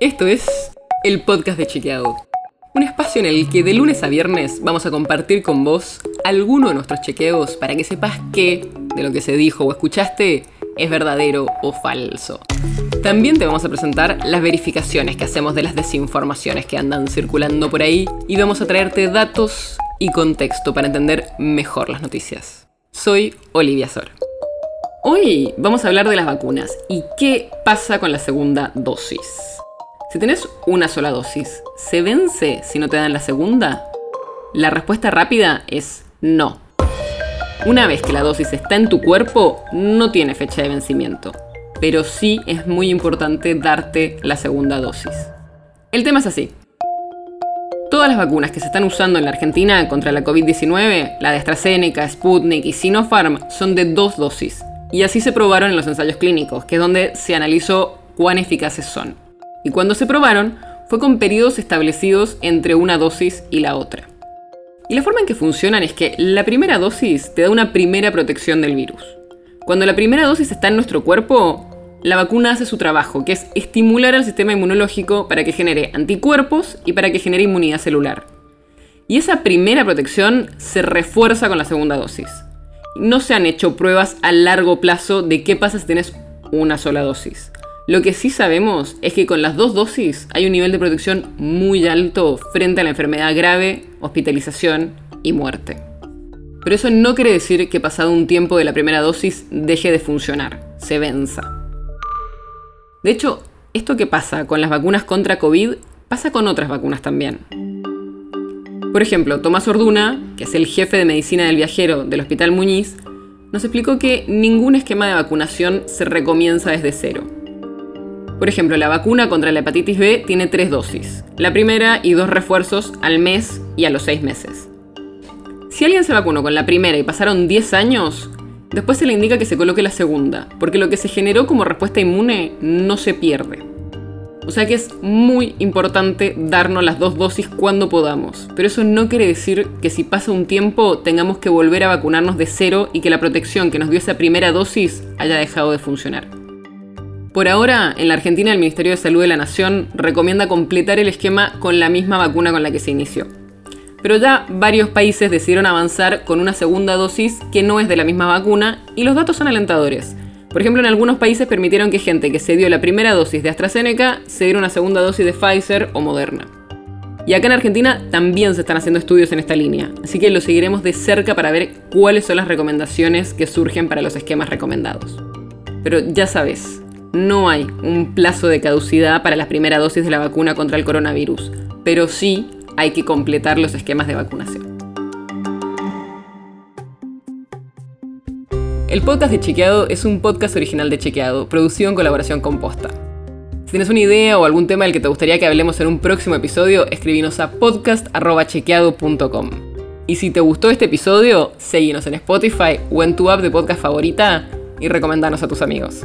Esto es el podcast de Chequeado. Un espacio en el que de lunes a viernes vamos a compartir con vos alguno de nuestros chequeos para que sepas qué de lo que se dijo o escuchaste es verdadero o falso. También te vamos a presentar las verificaciones que hacemos de las desinformaciones que andan circulando por ahí y vamos a traerte datos y contexto para entender mejor las noticias. Soy Olivia Sor. Hoy vamos a hablar de las vacunas y qué pasa con la segunda dosis. Si tenés una sola dosis, ¿se vence si no te dan la segunda? La respuesta rápida es no. Una vez que la dosis está en tu cuerpo, no tiene fecha de vencimiento, pero sí es muy importante darte la segunda dosis. El tema es así. Todas las vacunas que se están usando en la Argentina contra la COVID-19, la de AstraZeneca, Sputnik y Sinopharm, son de dos dosis, y así se probaron en los ensayos clínicos, que es donde se analizó cuán eficaces son. Y cuando se probaron, fue con periodos establecidos entre una dosis y la otra. Y la forma en que funcionan es que la primera dosis te da una primera protección del virus. Cuando la primera dosis está en nuestro cuerpo, la vacuna hace su trabajo, que es estimular al sistema inmunológico para que genere anticuerpos y para que genere inmunidad celular. Y esa primera protección se refuerza con la segunda dosis no se han hecho pruebas a largo plazo de qué pasa si tienes una sola dosis. Lo que sí sabemos es que con las dos dosis hay un nivel de protección muy alto frente a la enfermedad grave, hospitalización y muerte. Pero eso no quiere decir que pasado un tiempo de la primera dosis deje de funcionar, se venza. De hecho, esto que pasa con las vacunas contra COVID pasa con otras vacunas también. Por ejemplo, Tomás Orduna, que es el jefe de medicina del viajero del Hospital Muñiz, nos explicó que ningún esquema de vacunación se recomienza desde cero. Por ejemplo, la vacuna contra la hepatitis B tiene tres dosis, la primera y dos refuerzos al mes y a los seis meses. Si alguien se vacunó con la primera y pasaron 10 años, después se le indica que se coloque la segunda, porque lo que se generó como respuesta inmune no se pierde. O sea que es muy importante darnos las dos dosis cuando podamos. Pero eso no quiere decir que si pasa un tiempo tengamos que volver a vacunarnos de cero y que la protección que nos dio esa primera dosis haya dejado de funcionar. Por ahora, en la Argentina el Ministerio de Salud de la Nación recomienda completar el esquema con la misma vacuna con la que se inició. Pero ya varios países decidieron avanzar con una segunda dosis que no es de la misma vacuna y los datos son alentadores. Por ejemplo, en algunos países permitieron que gente que se dio la primera dosis de AstraZeneca se diera una segunda dosis de Pfizer o Moderna. Y acá en Argentina también se están haciendo estudios en esta línea, así que lo seguiremos de cerca para ver cuáles son las recomendaciones que surgen para los esquemas recomendados. Pero ya sabes, no hay un plazo de caducidad para la primera dosis de la vacuna contra el coronavirus, pero sí hay que completar los esquemas de vacunación. El podcast de Chequeado es un podcast original de Chequeado, producido en colaboración con Posta. Si tienes una idea o algún tema del que te gustaría que hablemos en un próximo episodio, escribinos a podcast.chequeado.com. Y si te gustó este episodio, seguinos en Spotify o en tu app de podcast favorita y recomendanos a tus amigos.